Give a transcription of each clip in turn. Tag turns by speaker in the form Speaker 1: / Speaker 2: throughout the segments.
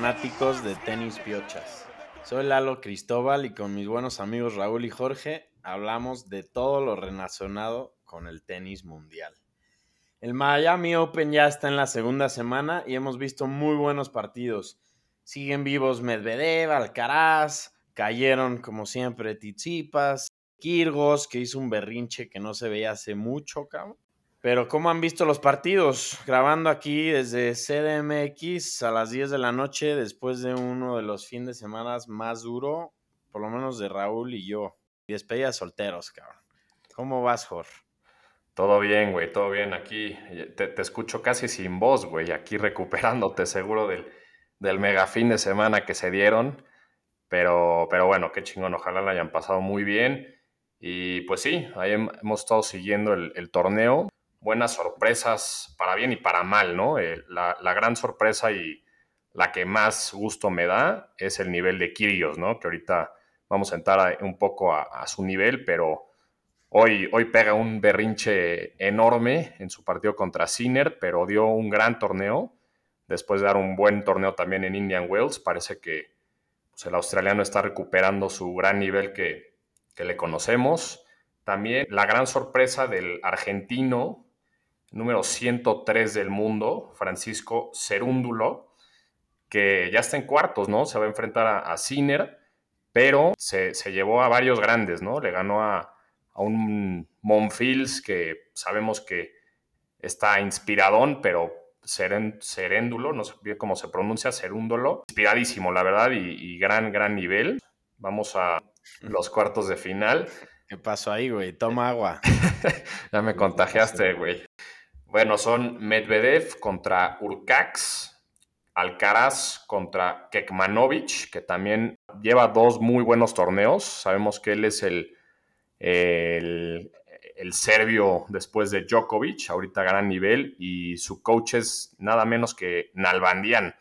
Speaker 1: fanáticos de tenis piochas. Soy Lalo Cristóbal y con mis buenos amigos Raúl y Jorge hablamos de todo lo relacionado con el tenis mundial. El Miami Open ya está en la segunda semana y hemos visto muy buenos partidos. Siguen vivos Medvedev, Alcaraz, cayeron como siempre Tizipas, Kirgos, que hizo un berrinche que no se veía hace mucho, cabrón. Pero ¿cómo han visto los partidos? Grabando aquí desde CDMX a las 10 de la noche después de uno de los fines de semana más duro, por lo menos de Raúl y yo. Y despedida solteros, cabrón. ¿Cómo vas, Jorge?
Speaker 2: Todo bien, güey, todo bien. Aquí te, te escucho casi sin voz, güey. Aquí recuperándote seguro del, del mega fin de semana que se dieron. Pero, pero bueno, qué chingón. Ojalá la hayan pasado muy bien. Y pues sí, ahí hem- hemos estado siguiendo el torneo. Buenas sorpresas para bien y para mal, ¿no? Eh, la, gran sorpresa y la que más gusto me da es el nivel de Kyrgios, ¿no? Que ahorita vamos a entrar a- un poco a, a su nivel, pero Hoy, hoy pega un berrinche enorme en su partido contra Sinner, pero dio un gran torneo. Después de dar un buen torneo también en Indian Wells, parece que pues, el australiano está recuperando su gran nivel que, que le conocemos. También la gran sorpresa del argentino, número 103 del mundo, Francisco Cerúndulo, que ya está en cuartos, ¿no? Se va a enfrentar a, a Sinner, pero se, se llevó a varios grandes, ¿no? Le ganó a, a un Monfils que sabemos que está inspiradón, pero seren, seréndulo, no sé bien cómo se pronuncia, serúndolo, inspiradísimo, la verdad, y, y gran, gran nivel. Vamos a los cuartos de final.
Speaker 1: ¿Qué pasó ahí, güey? Toma agua.
Speaker 2: Ya me contagiaste, güey. Bueno, son Medvedev contra Urcax, Alcaraz contra Kekmanovic, que también lleva dos muy buenos torneos. Sabemos que él es el, el, serbio después de Djokovic, ahorita gran nivel, y su coach es nada menos que Nalbandian.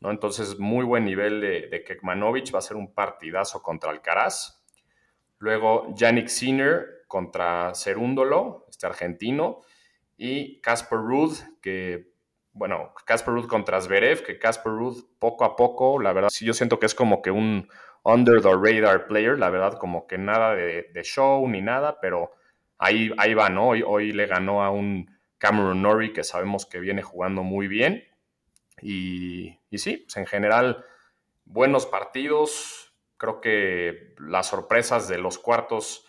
Speaker 2: ¿no? Entonces, muy buen nivel de, de Kekmanovic, va a ser un partidazo contra Alcaraz. Luego, Yannick Sinner contra Cerúndolo, este argentino, y Casper Ruud, que, bueno, Casper Ruud contra Zverev, que Casper Ruud poco a poco, la verdad, sí, yo siento que es como que un under the radar player, la verdad, como que nada de, show ni nada, pero ahí, ahí va, ¿no? Hoy, hoy le ganó a un Cameron Norrie que sabemos que viene jugando muy bien. Y, y sí, pues en general, buenos partidos. Creo que las sorpresas de los cuartos,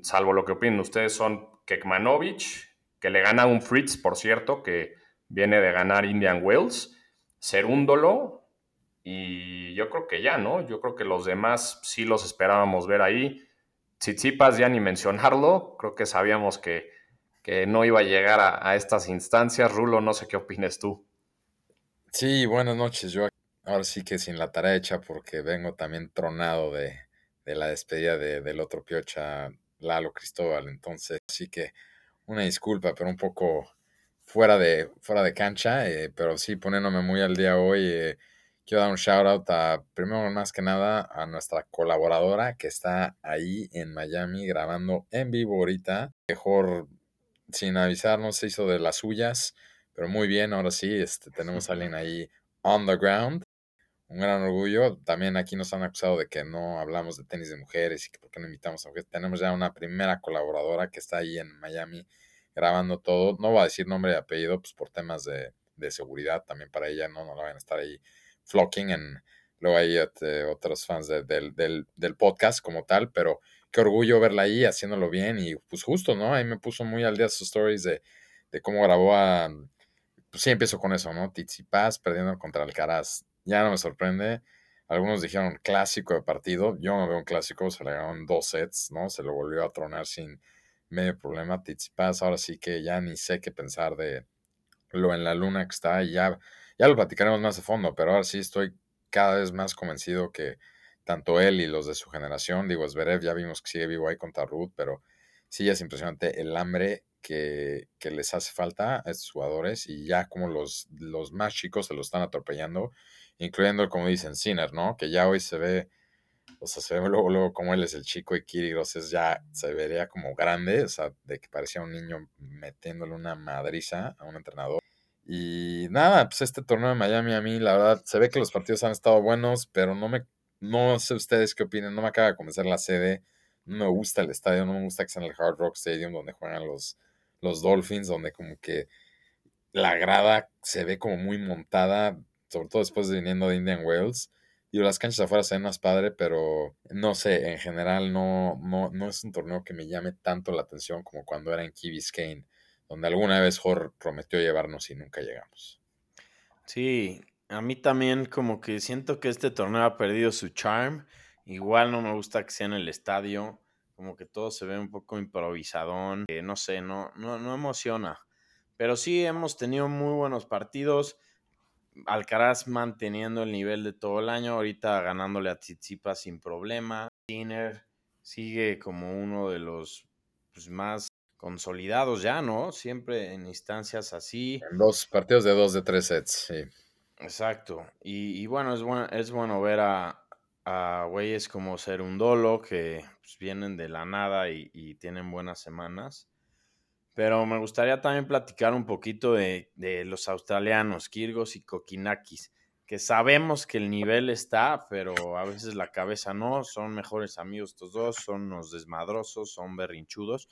Speaker 2: salvo lo que opinen ustedes, son Kekmanovic, que le gana a un Fritz, por cierto, que viene de ganar Indian Wells, Cerúndolo, y yo creo que ya, ¿no? Yo creo que los demás sí los esperábamos ver ahí. Tsitsipas ya ni mencionarlo, creo que sabíamos que, que no iba a llegar a, a estas instancias. Rulo, no sé qué opines tú.
Speaker 3: Sí, buenas noches. Yo ahora sí que sin la tarea hecha porque vengo también tronado de, de la despedida de- del otro piocha, Lalo Cristóbal. Entonces, sí que una disculpa, pero un poco fuera de, fuera de cancha, eh, pero sí poniéndome muy al día hoy. eh, quiero dar un shout out a, primero más que nada, a nuestra colaboradora que está ahí en Miami grabando en vivo ahorita. Mejor sin avisarnos se hizo de las suyas, pero muy bien, ahora sí, este, tenemos a alguien ahí on the ground. Un gran orgullo. También aquí nos han acusado de que no hablamos de tenis de mujeres y que por qué no invitamos a mujeres. Tenemos ya una primera colaboradora que está ahí en Miami grabando todo. No voy a decir nombre y apellido, pues por temas de, de seguridad también para ella, no, no la van a estar ahí flocking en luego hay este, otros fans de- del, del, del podcast como tal, pero qué orgullo verla ahí haciéndolo bien y pues justo, ¿no? Ahí me puso muy al día sus stories de, de cómo grabó a... Pues sí, empiezo con eso, ¿no? Tsitsipas perdiendo contra Alcaraz. Ya no me sorprende. Algunos dijeron clásico de partido. Yo no veo un clásico, se le ganaron dos sets, ¿no? Se lo volvió a tronar sin medio problema. Tsitsipas, ahora sí que ya ni sé qué pensar de lo en la luna que está ya, ya lo platicaremos más a fondo, pero ahora sí estoy cada vez más convencido que tanto él y los de su generación, digo, Zverev ya vimos que sigue vivo ahí contra Ruth, pero sí es impresionante el hambre que, les hace falta a estos jugadores y ya como los, los más chicos se lo están atropellando, incluyendo, como dicen, Sinner, ¿no? Que ya hoy se ve, o sea, se ve luego, luego como él es el chico y Kyrgios es ya, se vería como grande, o sea, de que parecía un niño metiéndole una madriza a un entrenador. Y nada, pues este torneo de Miami a mí, la verdad, se ve que los partidos han estado buenos, pero no me, no sé ustedes qué opinan, no me acaba de convencer la sede, no me gusta el estadio, no me gusta que sea en el Hard Rock Stadium donde juegan los, los Dolphins, donde como que la grada se ve como muy montada, sobre todo después de viniendo de Indian Wells. Y las canchas afuera se ven más padre, pero no sé, en general no, no, no es un torneo que me llame tanto la atención como cuando era en Key Biscayne, donde alguna vez Jorge prometió llevarnos y nunca llegamos.
Speaker 1: Sí, a mí también como que siento que este torneo ha perdido su charm. Igual no me gusta que sea en el estadio como que todo se ve un poco improvisadón, que no sé, no, no, no emociona. Pero sí hemos tenido muy buenos partidos. Alcaraz manteniendo el nivel de todo el año, ahorita ganándole a Tsitsipas sin problema. Sinner sigue como uno de los pues, más consolidados ya, ¿no? Siempre en instancias así.
Speaker 3: En dos partidos de dos de tres sets, sí.
Speaker 1: Exacto. Y, y bueno, es bueno, es bueno ver a, a güeyes como ser un dolo que pues, vienen de la nada y, tienen buenas semanas. Pero me gustaría también platicar un poquito de, los australianos, Kirgos y Kokinakis, que sabemos que el nivel está, pero a veces la cabeza no. Son mejores amigos estos dos, son unos desmadrosos, son berrinchudos.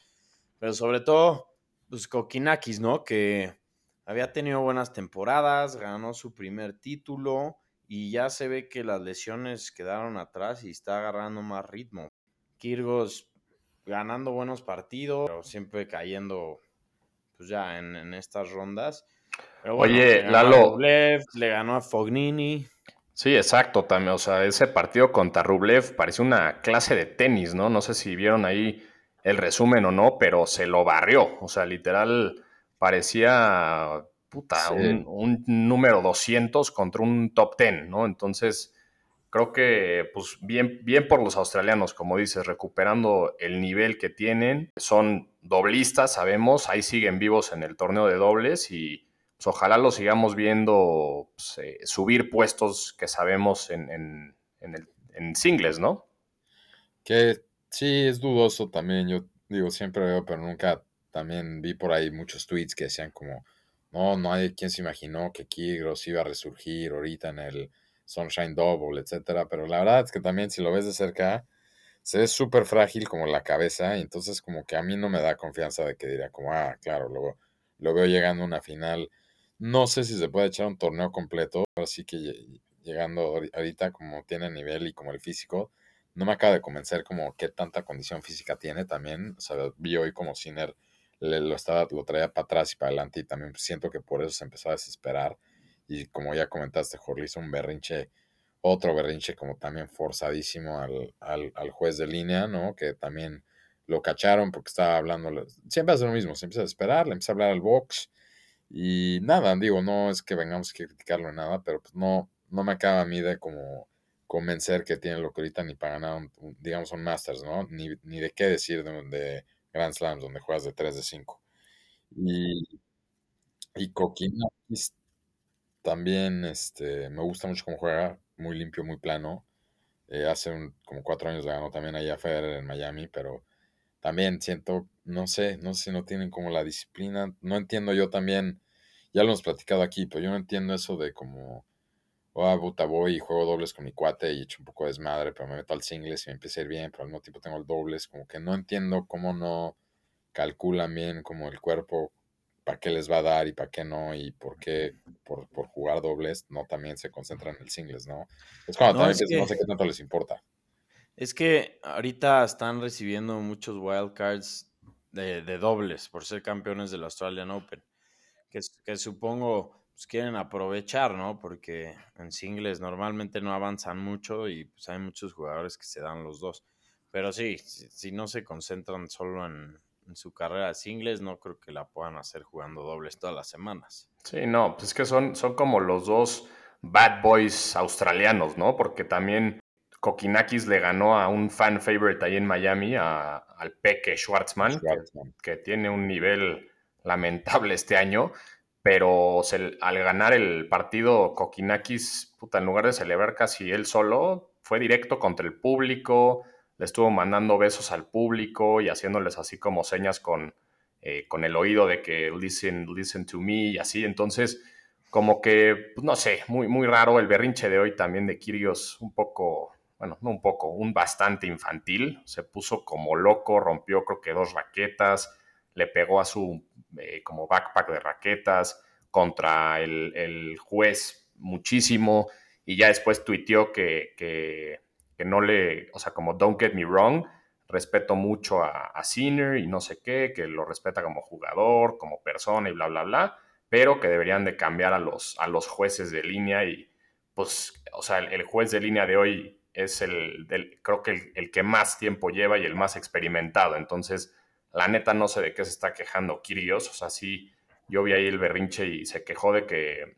Speaker 1: Pero sobre todo, pues Kokinakis, ¿no? Que había tenido buenas temporadas, ganó su primer título y ya se ve que las lesiones quedaron atrás y está agarrando más ritmo. Kirgos ganando buenos partidos, pero siempre cayendo pues ya en, estas rondas.
Speaker 2: Oye, Lalo.
Speaker 1: le ganó a Fognini.
Speaker 2: Sí, exacto, también. O sea, ese partido contra Rublev pareció una clase de tenis, ¿no? No sé si vieron ahí el resumen o no, pero se lo barrió. O sea, literal parecía puta, un, número 200 contra un top 10, ¿no? Entonces, creo que, pues, bien, bien por los australianos, como dices, recuperando el nivel que tienen. Son doblistas, sabemos, ahí siguen vivos en el torneo de dobles y pues, ojalá lo sigamos viendo pues, eh, subir puestos que sabemos en, en, el, en singles, ¿no?
Speaker 3: Que sí, es dudoso también. Yo digo, siempre veo, pero nunca también vi por ahí muchos tweets que decían como no, no hay quien se imaginó que Kyrgios iba a resurgir ahorita en el Sunshine Double, etcétera. Pero la verdad es que también si lo ves de cerca, se ve súper frágil como la cabeza. Y entonces como que a mí no me da confianza de que diría como, ah, claro, luego lo veo llegando a una final. No sé si se puede echar un torneo completo, así que llegando ahorita como tiene nivel y como el físico, no me acaba de convencer como qué tanta condición física tiene también. O sea, vi hoy como Sinner lo, estaba, lo traía para atrás y para adelante y también siento que por eso se empezó a desesperar y como ya comentaste, Jorge un berrinche, otro berrinche como también forzadísimo al, al, juez de línea, ¿no? Que también lo cacharon porque estaba hablando, siempre hace lo mismo, se empieza a desesperar, le empieza a hablar al box y nada, digo, no es que vengamos a criticarlo en nada, pero pues no, no me acaba a mí de como convencer que tiene lo que ahorita ni para ganar, digamos, un Masters, ¿no? Ni, ni de qué decir de Grand Slams donde juegas de 3 de 5. Y, y Kokinakis también este, me gusta mucho cómo juega, muy limpio, muy plano. Eh, hace como cuatro años ganó también allá Federer en Miami, pero también siento, no sé, no sé si no tienen como la disciplina. No entiendo yo también, ya lo hemos platicado aquí, pero yo no entiendo eso de como, oh, puta, voy y juego dobles con mi cuate y echo un poco de desmadre, pero me meto al singles y me empieza a ir bien, pero al mismo tiempo tengo el dobles, como que no entiendo cómo no calculan bien como el cuerpo para qué les va a dar y para qué no, y por qué por, jugar dobles no también se concentran en el singles, ¿no? Es cuando también no sé qué tanto les importa.
Speaker 1: Es que ahorita están recibiendo muchos wildcards de, de dobles por ser campeones del Australian Open, que, que supongo pues, quieren aprovechar, ¿no? Porque en singles normalmente no avanzan mucho y pues hay muchos jugadores que se dan los dos. Pero sí, si, no se concentran solo en, su carrera de singles, no creo que la puedan hacer jugando dobles todas las semanas.
Speaker 2: Sí, no, pues es que son, son como los dos bad boys australianos, ¿no? Porque también Kokinakis le ganó a un fan favorite ahí en Miami, al Peque Schwartzman, Que, tiene un nivel lamentable este año, pero al ganar el partido, Kokinakis, puta, en lugar de celebrar casi él solo, fue directo contra el público, le estuvo mandando besos al público y haciéndoles así como señas con, eh, con el oído de que listen, listen to me y así. Entonces, como que, pues, no sé, muy, muy raro el berrinche de hoy también de Kirios, un poco, bueno, no un poco, un bastante infantil. Se puso como loco, rompió creo que dos raquetas, le pegó a su eh, como backpack de raquetas contra el, juez muchísimo y ya después tuiteó que, que, no le, o sea, como don't get me wrong, respeto mucho a, a Sinner y no sé qué, que lo respeta como jugador, como persona y bla, bla, bla pero que deberían de cambiar a los, a los jueces de línea y pues, o sea, el, juez de línea de hoy es el, creo que el, que más tiempo lleva y el más experimentado, entonces la neta no sé de qué se está quejando Kirios, o sea, sí, yo vi ahí el berrinche y se quejó de que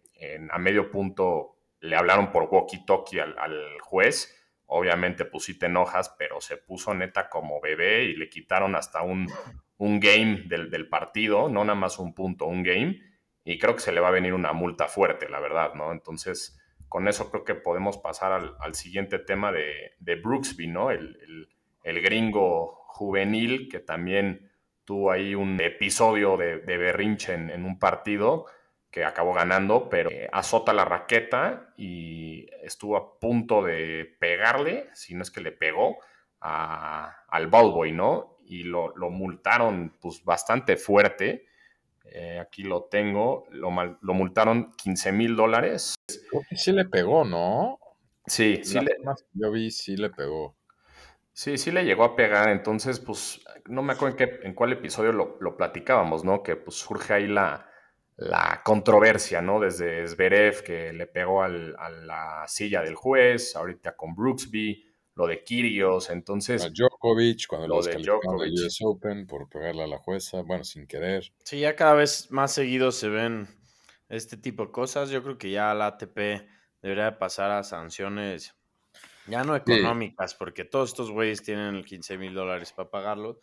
Speaker 2: a medio punto le hablaron por walkie-talkie al, juez, obviamente pues enojas, pero se puso neta como bebé y le quitaron hasta un, un game del, del partido, no nada más un punto, un game, y creo que se le va a venir una multa fuerte, la verdad, ¿no? Entonces, con eso creo que podemos pasar al, siguiente tema de, Brooksby, ¿no? El, gringo juvenil que también tuvo ahí un episodio de, berrinche en, un partido que acabó ganando, pero azota la raqueta y estuvo a punto de pegarle, si no es que le pegó, al ballboy, ¿no? Y lo, lo multaron pues bastante fuerte eh, aquí lo tengo. Lo, lo multaron 15 mil dólares.
Speaker 3: Sí le pegó, ¿no?
Speaker 2: Sí, sí le...
Speaker 3: Yo vi, sí le pegó.
Speaker 2: Sí, sí le llegó a pegar. Entonces, pues, no me acuerdo en, qué, en cuál episodio lo, platicábamos, ¿no? Que pues surge ahí la, la controversia, ¿no? Desde Zverev, que le pegó al, a la silla del juez, ahorita con Brooksby lo de Kirios, entonces...
Speaker 3: A Djokovic, cuando lo de Djokovic. US Open por pegarle a la jueza, bueno, sin querer.
Speaker 1: Sí, ya cada vez más seguido se ven este tipo de cosas. Yo creo que ya la ATP debería pasar a sanciones ya no económicas, porque todos estos güeyes tienen 15 mil dólares para pagarlo,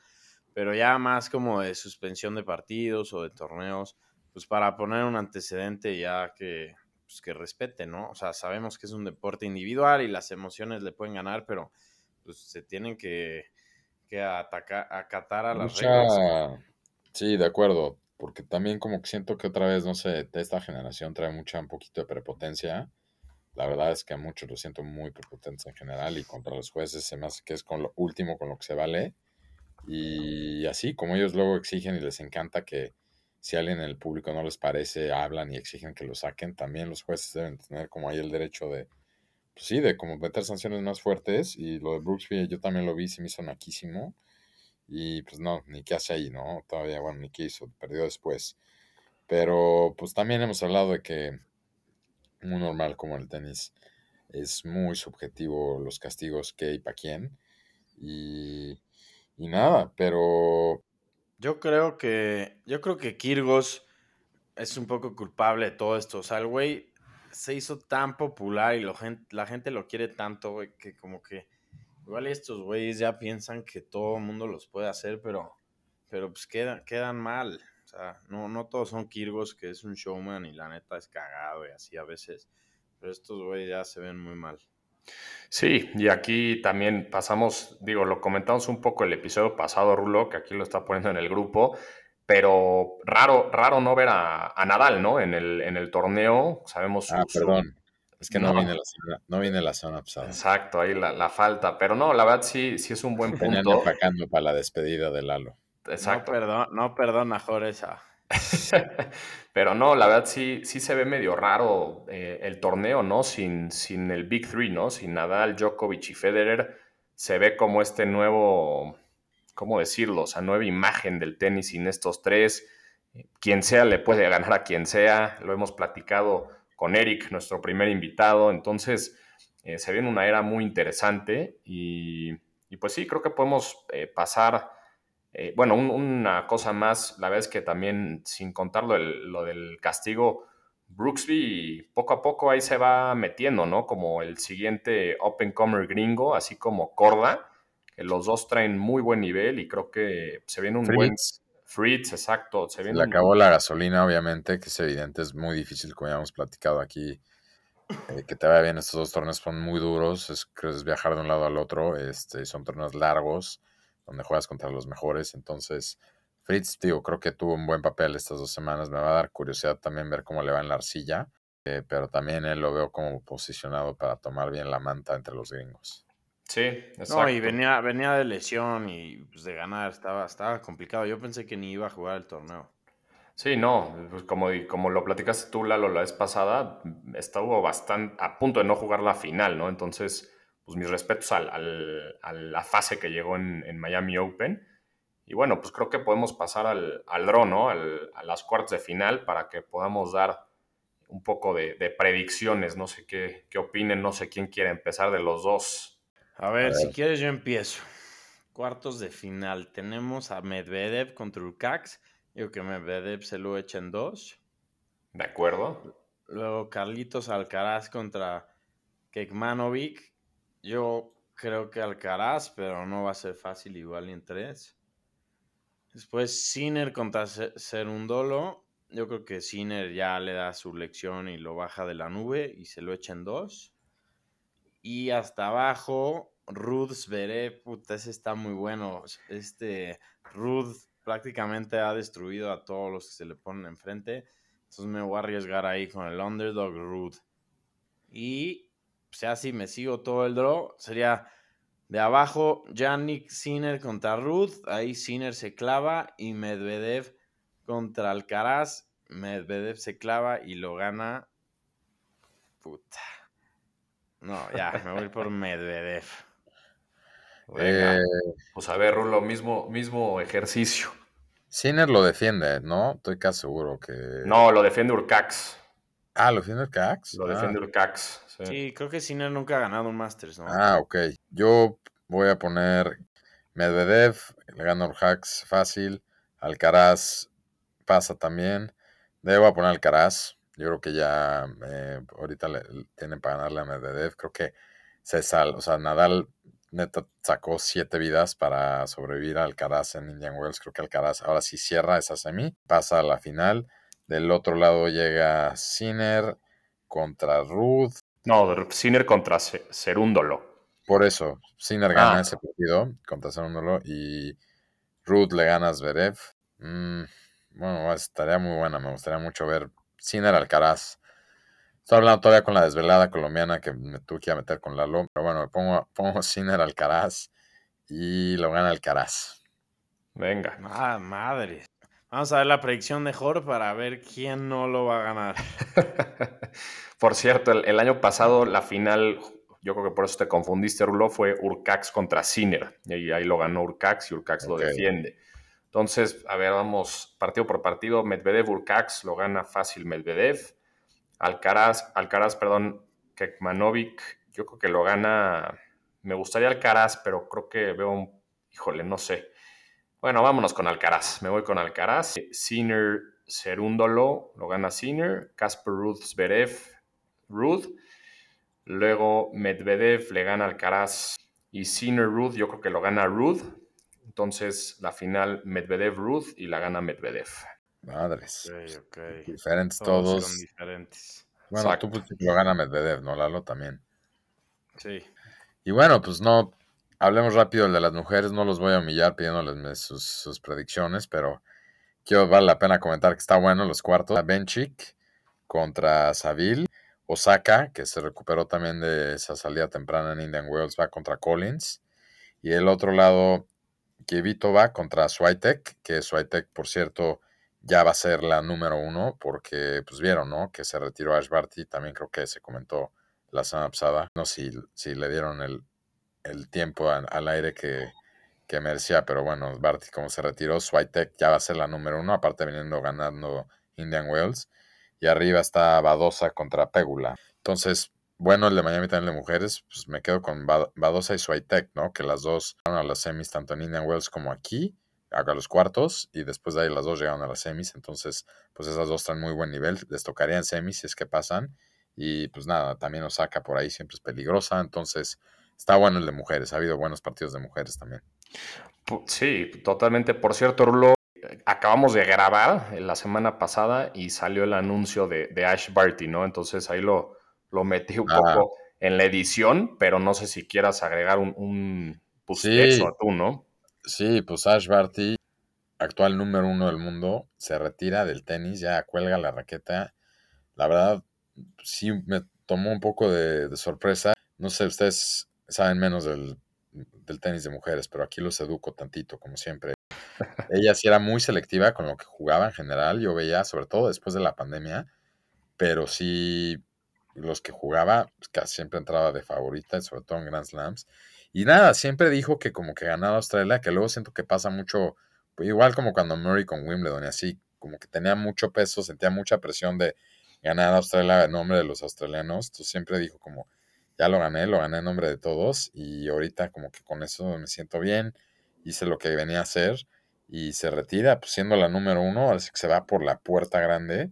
Speaker 1: pero ya más como de suspensión de partidos o de torneos, pues para poner un antecedente ya que pues, que respete, ¿no? O sea, sabemos que es un deporte individual y las emociones le pueden ganar, pero pues se tienen que, que atacar, acatar a las reglas.
Speaker 3: Sí, de acuerdo, porque también como que siento que otra vez, no sé, esta generación trae mucha, un poquito de prepotencia. La verdad es que a muchos lo siento muy prepotentes en general y contra los jueces se me hace que es con lo último con lo que se vale. Y así, como ellos luego exigen y les encanta que, si alguien en el público no les parece, hablan y exigen que lo saquen, también los jueces deben tener como ahí el derecho de, pues sí, de como meter sanciones más fuertes. Y lo de Brooksby yo también lo vi, se me hizo naquísimo. Y pues no, ni qué hace ahí, ¿no? Todavía, bueno, ni qué hizo, perdió después. Pero pues también hemos hablado de que muy normal como el tenis es muy subjetivo los castigos que y para quién. Y, y nada, pero
Speaker 1: yo creo que. Yo creo que Kirgos es un poco culpable de todo esto. O sea, el güey se hizo tan popular y la gente lo quiere tanto, güey, que como que. Igual estos güeyes ya piensan que todo el mundo los puede hacer, pero. Pero pues quedan, quedan mal. O sea, no, no todos son Kirgos, que es un showman y la neta es cagado y así a veces. Pero estos güeyes ya se ven muy mal.
Speaker 2: Sí, y aquí también pasamos, digo, lo comentamos un poco el episodio pasado, Rulo, que aquí lo está poniendo en el grupo, pero raro, raro no ver a, Nadal, ¿no? En el, en el torneo, sabemos
Speaker 3: Ah, perdón. Es que no, viene la zona, no viene la zona pasada.
Speaker 2: Exacto, ahí la, falta. Pero no, la verdad sí, sí es un buen punto.
Speaker 3: para la despedida de Lalo.
Speaker 1: Exacto. No, perdón, no perdona, Joresa.
Speaker 2: Pero no, la verdad sí, sí se ve medio raro eh, el torneo, ¿no? Sin, sin el Big Three, ¿no? Sin Nadal, Djokovic y Federer. Se ve como este nuevo, ¿cómo decirlo? O sea, nueva imagen del tenis sin estos tres. Quien sea le puede ganar a quien sea. Lo hemos platicado con Eric, nuestro primer invitado. Entonces, eh, se ve en una era muy interesante y, pues sí, creo que podemos eh, pasar eh, bueno, una cosa más, la verdad es que también, sin contar lo del, castigo, Brooksby poco a poco ahí se va metiendo, ¿no? Como el siguiente Open Comer gringo, así como Corda, que los dos traen muy buen nivel y creo que se viene un buen... Fritz, exacto. Se,
Speaker 3: le acabó la gasolina, obviamente, que es evidente, es muy difícil, como ya hemos platicado aquí, eh, que te vaya bien. Estos dos torneos son muy duros, es, es viajar de un lado al otro, este, son torneos largos, donde juegas contra los mejores, entonces Fritz, digo, creo que tuvo un buen papel estas dos semanas. Me va a dar curiosidad también ver cómo le va en la arcilla, eh, pero también él lo veo como posicionado para tomar bien la manta entre los gringos.
Speaker 2: Sí, exacto.
Speaker 1: No, y venía, venía de lesión y pues, de ganar, estaba, estaba complicado. Yo pensé que ni iba a jugar el torneo.
Speaker 2: Sí, no, pues como, como lo platicaste tú, Lalo, la vez pasada, estuvo bastante a punto de no jugar la final, ¿no? Entonces, pues mis respetos al, a la fase que llegó en, en Miami Open y bueno, pues creo que podemos pasar al, al draw, ¿no? a las cuartas de final para que podamos dar un poco de, predicciones. No sé qué, qué, opinen, no sé quién quiere empezar de los dos.
Speaker 1: A ver, si quieres yo empiezo. Cuartos de final. Tenemos a Medvedev contra Urcax. Digo que Medvedev se lo echa en dos.
Speaker 2: De acuerdo.
Speaker 1: Luego Carlitos Alcaraz contra Kekmanovic. Yo creo que Alcaraz, pero no va a ser fácil igual en tres. Después Sinner contra Serundolo. Yo creo que Sinner ya le da su lección y lo baja de la nube y se lo echa en dos. Y hasta abajo, Ruth Zverev, puta, ese está muy bueno. Este Ruth prácticamente ha destruido a todos los que se le ponen enfrente. Entonces me voy a arriesgar ahí con el underdog Ruth. Y, sea, si me sigo todo el draw, sería de abajo, Yannick Sinner contra Ruth. Ahí Sinner se clava y Medvedev contra Alcaraz. Medvedev se clava y lo gana. Puta. No, ya, me voy por Medvedev.
Speaker 2: Eh, pues a ver, Rulo, mismo, mismo ejercicio.
Speaker 3: Sinner lo defiende, ¿no? Estoy casi seguro que.
Speaker 2: No, lo defiende Urcax.
Speaker 3: Ah, ¿lo defiende Urcax?
Speaker 2: Lo defiende ah. Urcax.
Speaker 1: Sí. creo que Sinner nunca ha ganado un Masters, ¿no?
Speaker 3: Ah, ok. Yo voy a poner Medvedev, le gana Urjax fácil. Alcaraz pasa también. Debo poner Alcaraz. Yo creo que ya eh, ahorita le, tienen para ganarle a Medvedev. Creo que se sal, o sea, Nadal neta sacó siete vidas para sobrevivir a Alcaraz en Indian Wells. Creo que Alcaraz ahora sí cierra esa semi, pasa a la final. Del otro lado llega Sinner contra Ruth.
Speaker 2: No, Sinner contra Cerúndolo.
Speaker 3: Por eso, Sinner gana ah. ese partido contra Cerúndolo y Ruth le gana a Zverev. Mm, bueno, estaría muy buena, me gustaría mucho ver Sinner Alcaraz. Estoy hablando todavía con la desvelada colombiana que me tuve que meter con Lalo, pero bueno, me pongo, pongo Sinner Alcaraz y lo gana Alcaraz.
Speaker 2: Venga.
Speaker 1: Ah, madre. Vamos a ver la predicción de Jorge para ver quién no lo va a ganar.
Speaker 2: Por cierto, el, año pasado la final, yo creo que por eso te confundiste, Rulo, fue Urcax contra Sinner. Y ahí lo ganó Urcax y Urcax lo defiende. Entonces, a ver, vamos partido por partido. Medvedev, Urcax lo gana fácil Medvedev. Alcaraz, Alcaraz, perdón, Kekmanovic, yo creo que lo gana. Me gustaría Alcaraz, pero creo que veo un. Híjole, no sé. Bueno, vámonos con Alcaraz. Me voy con Alcaraz. Sinner Serúndolo lo gana Sinner. Casper Ruth Zverev Ruth. Luego Medvedev le gana Alcaraz y Sinner Ruth, yo creo que lo gana Ruth. Entonces la final Medvedev Ruth y la gana Medvedev.
Speaker 3: Madres.
Speaker 1: Okay,
Speaker 3: Diferentes todos.
Speaker 1: Son diferentes.
Speaker 3: Bueno, tú pues, lo gana Medvedev, ¿no? Lalo también.
Speaker 1: Sí.
Speaker 3: Y bueno, pues no, hablemos rápido el de las mujeres, no los voy a humillar pidiéndoles sus, sus predicciones, pero quiero vale la pena comentar que está bueno los cuartos. Benchik contra Saville. Osaka, que se recuperó también de esa salida temprana en Indian Wells, va contra Collins. Y el otro lado, Kivito va contra Swiatek, que Swiatek, por cierto, ya va a ser la número uno, porque pues vieron, ¿no? Que se retiró Ash Barty, también creo que se comentó la semana pasada. No sé si, si le dieron el, el tiempo al aire que, que merecía, pero bueno, Barty como se retiró, Swiatek ya va a ser la número uno, aparte viniendo ganando Indian Wells y arriba está Badosa contra Pégula. Entonces, bueno, el de Miami también de mujeres, pues me quedo con Badosa y Swiatek, ¿no? Que las dos van a las semis tanto en Indian Wells como aquí. a los cuartos y después de ahí las dos llegaron a las semis. Entonces, pues esas dos están muy buen nivel. Les tocaría en semis si es que pasan. Y pues nada, también Osaka por ahí siempre es peligrosa. Entonces, está bueno el de mujeres. Ha habido buenos partidos de mujeres también.
Speaker 2: Sí, totalmente. Por cierto, Rulo, acabamos de grabar la semana pasada y salió el anuncio de, Ash Barty, ¿no? Entonces ahí lo, lo metí un poco en la edición, pero no sé si quieras agregar un, un pues, sí. tú, ¿no?
Speaker 3: Sí, pues Ash Barty, actual número uno del mundo, se retira del tenis, ya cuelga la raqueta. La verdad, sí me tomó un poco de, sorpresa. No sé, ustedes saben menos del, del, tenis de mujeres, pero aquí los educo tantito, como siempre. Ella sí era muy selectiva con lo que jugaba en general. Yo veía, sobre todo después de la pandemia, pero sí los que jugaba, pues, casi siempre entraba de favorita, sobre todo en Grand Slams. Y nada, siempre dijo que como que ganaba Australia, que luego siento que pasa mucho, pues igual como cuando Murray con Wimbledon así, como que tenía mucho peso, sentía mucha presión de ganar Australia en nombre de los australianos. Entonces siempre dijo como, ya lo gané, lo gané en nombre de todos y ahorita como que con eso me siento bien, hice lo que venía a hacer y se retira, pues siendo la número uno, así que se va por la puerta grande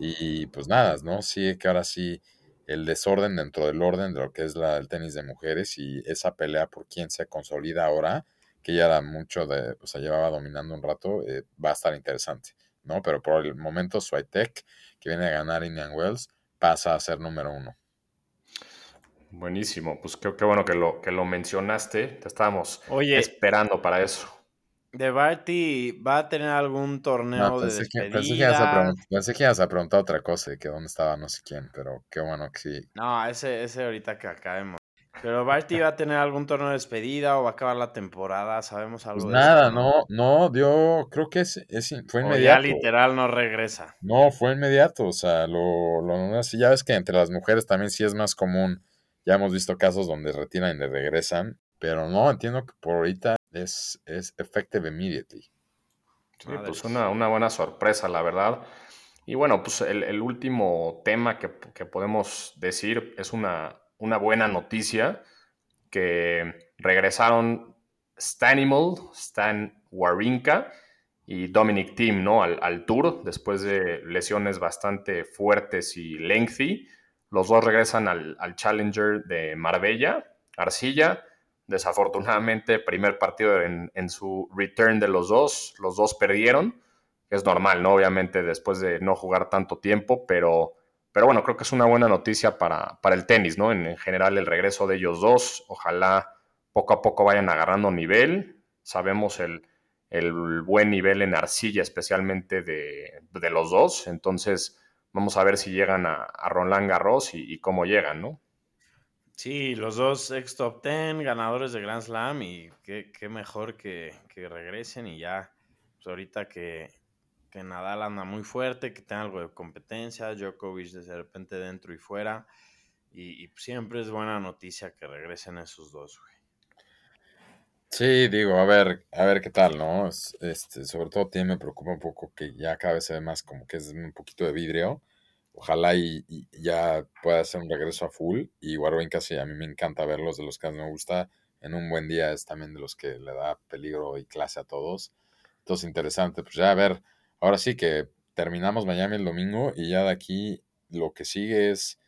Speaker 3: y pues nada, ¿no? Sí, que ahora sí el desorden dentro del orden de lo que es la, el tenis de mujeres y esa pelea por quién se consolida ahora, que ya era mucho de, o sea, llevaba dominando un rato, eh, va a estar interesante, ¿no? Pero por el momento Swiatek, que viene a ganar Indian Wells, pasa a ser número uno.
Speaker 2: Buenísimo, pues qué, qué bueno que lo, que lo mencionaste, te estábamos esperando para eso.
Speaker 1: ¿De Barty va a tener algún torneo de despedida? pensé,
Speaker 3: que ibas a preguntar otra cosa, que dónde estaba no sé quién, pero qué bueno que sí.
Speaker 1: No, ese, ese ahorita que acabemos. Pero Barty va a tener algún torneo de despedida o va a acabar la temporada, ¿sabemos algo
Speaker 3: pues de nada, eso? Nada, no, no, dio, creo que es, fue inmediato.
Speaker 1: O ya literal no regresa.
Speaker 3: No, fue inmediato, o sea, lo, lo así, ya ves que entre las mujeres también sí es más común, ya hemos visto casos donde retiran y regresan, pero no, entiendo que por ahorita es, es effective immediately.
Speaker 2: Sí, pues una, buena sorpresa, la verdad. Y bueno, pues el, último tema que, podemos decir es una, una buena noticia, que regresaron Stanimal, Stan Warinka y Dominic Thiem, ¿no? Al, al, tour, después de lesiones bastante fuertes y lengthy. Los dos regresan al, al Challenger de Marbella, Arcilla, Desafortunadamente, primer partido en, su return de los dos, los dos perdieron. Es normal, ¿no? Obviamente después de no jugar tanto tiempo, pero, pero bueno, creo que es una buena noticia para, para el tenis, ¿no? En, general, el regreso de ellos dos, ojalá poco a poco vayan agarrando nivel. Sabemos el, buen nivel en arcilla, especialmente de, los dos. Entonces, vamos a ver si llegan a, a Roland Garros y cómo llegan, ¿no?
Speaker 1: Sí, los dos ex top 10 ganadores de Grand Slam y qué, mejor que, regresen y ya, pues ahorita que, que, Nadal anda muy fuerte, que tenga algo de competencia, Djokovic de repente dentro y fuera y, siempre es buena noticia que regresen esos dos, güey.
Speaker 3: Sí, digo, a ver, a ver qué tal, ¿no? Este, sobre todo a me preocupa un poco que ya cada vez se ve más como que es un poquito de vidrio ojalá y, ya pueda hacer un regreso a full. Y Warwin casi a mí me encanta verlos, de los que me gusta. En un buen día es también de los que le da peligro y clase a todos. Entonces, interesante. Pues ya a ver, ahora sí que terminamos Miami el domingo y ya de aquí lo que sigue es,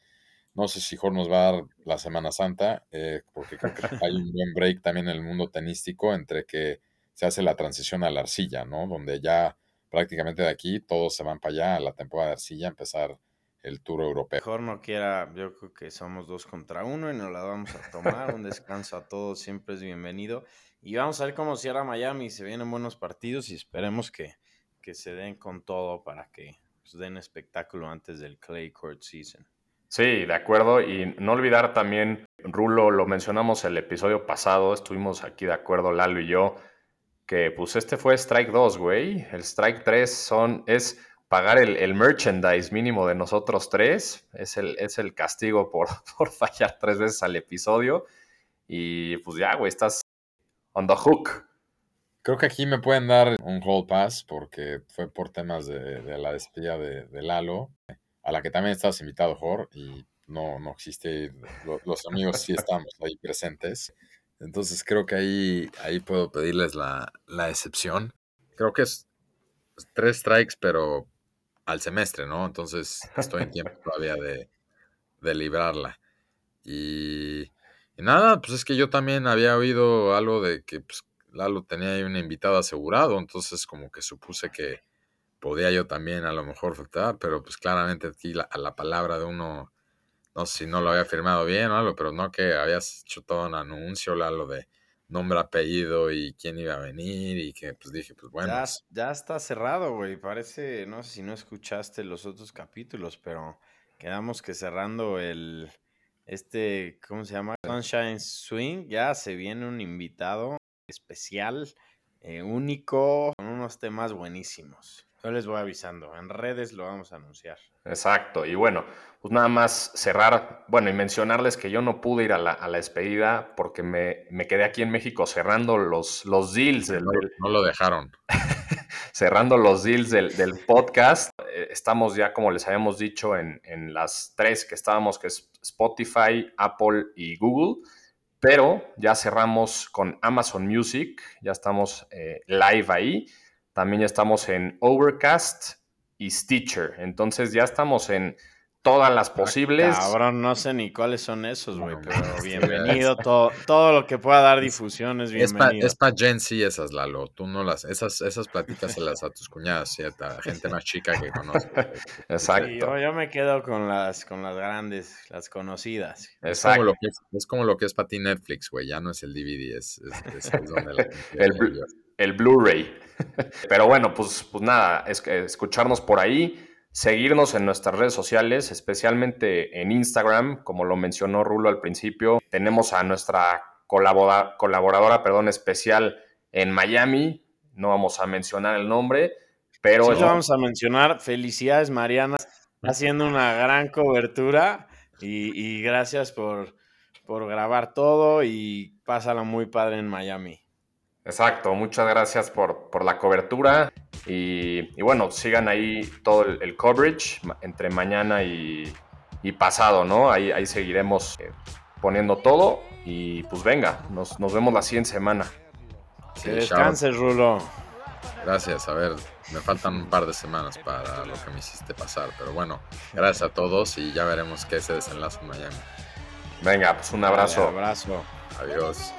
Speaker 3: no sé si Jorge nos va a dar la Semana Santa, eh, porque creo que hay un buen break también en el mundo tenístico entre que se hace la transición a la arcilla, ¿no? Donde ya prácticamente de aquí todos se van para allá a la temporada de arcilla, empezar el Tour Europeo.
Speaker 1: Mejor no quiera, yo creo que somos dos contra uno y nos la vamos a tomar. Un descanso a todos siempre es bienvenido. Y vamos a ver cómo cierra Miami. Se vienen buenos partidos y esperemos que, que se den con todo para que pues, den espectáculo antes del Clay Court Season.
Speaker 2: Sí, de acuerdo. Y no olvidar también, Rulo, lo mencionamos el episodio pasado, estuvimos aquí de acuerdo, Lalo y yo, que pues este fue Strike 2, güey. El Strike 3 son, es pagar el, merchandise mínimo de nosotros tres. Es el, es el castigo por, por, fallar tres veces al episodio. Y pues ya, güey, estás on the hook.
Speaker 3: Creo que aquí me pueden dar un hold pass porque fue por temas de, la despedida de, Lalo, a la que también estás invitado, Jor, y no, no existe, los amigos sí estamos ahí presentes. Entonces creo que ahí, ahí puedo pedirles la, la excepción. creo que es tres strikes, pero al semestre, ¿no? Entonces estoy en tiempo todavía de, de librarla. Y, y, nada, pues es que yo también había oído algo de que pues, Lalo tenía ahí un invitado asegurado, entonces como que supuse que podía yo también a lo mejor faltar, pero pues claramente aquí la, a la palabra de uno, no sé si no lo había firmado bien o algo, pero no que habías hecho todo un anuncio, Lalo, de nombre, apellido y quién iba a venir y que pues dije, pues bueno.
Speaker 1: Ya,
Speaker 3: pues,
Speaker 1: ya está cerrado, güey. Parece, no sé si no escuchaste los otros capítulos, pero quedamos que cerrando el, este, ¿cómo se llama? Sunshine Swing, ya se viene un invitado especial, eh, único, con unos temas buenísimos. Yo les voy avisando, en redes lo vamos a anunciar.
Speaker 2: Exacto, y bueno, pues nada más cerrar, bueno, y mencionarles que yo no pude ir a la, a la despedida porque me, me, quedé aquí en México cerrando los, los deals. Del,
Speaker 3: no, no, lo dejaron.
Speaker 2: cerrando los deals del, del, podcast. Estamos ya, como les habíamos dicho, en, en las tres que estábamos, que es Spotify, Apple y Google pero ya cerramos con Amazon Music, ya estamos eh, live ahí. También ya estamos en Overcast y Stitcher. Entonces ya estamos en todas las posibles.
Speaker 1: Ah, cabrón, no sé ni cuáles son esos, güey, no, pero bienvenido. todo, todo lo que pueda dar difusión es bienvenido.
Speaker 3: Es para pa Gen Z esas, Lalo. Tú no las, esas, esas platícaselas a tus cuñadas, ¿cierta? Gente más chica que conozco.
Speaker 2: Exacto.
Speaker 1: Sí, yo, yo, me quedo con las, con las grandes, las conocidas.
Speaker 3: Exacto. Es como lo que es, es, como lo que es para ti Netflix, güey. Ya no es el DVD, es, es, es donde la
Speaker 2: el, el Blu-ray. Pero bueno, pues, pues nada, es, escucharnos por ahí seguirnos en nuestras redes sociales, especialmente en Instagram, como lo mencionó Rulo al principio. Tenemos a nuestra colabora, colaboradora perdón, especial en Miami, no vamos a mencionar el nombre, pero...
Speaker 1: Sí, lo vamos a mencionar. Felicidades, Mariana, haciendo una gran cobertura y, y gracias por, por grabar todo y pásala muy padre en Miami.
Speaker 2: Exacto, muchas gracias por, por la cobertura y, y, bueno, sigan ahí todo el, el coverage entre mañana y, y, pasado, ¿no? Ahí, ahí seguiremos eh, poniendo todo y pues venga, nos, nos vemos la siguiente semana.
Speaker 1: Sí, que descanses, Rulo.
Speaker 3: Gracias, a ver, me faltan un par de semanas para lo que me hiciste pasar, pero bueno, gracias a todos y ya veremos qué se desenlaza en Miami.
Speaker 2: Venga, pues un abrazo.
Speaker 1: Un abrazo.
Speaker 3: Adiós.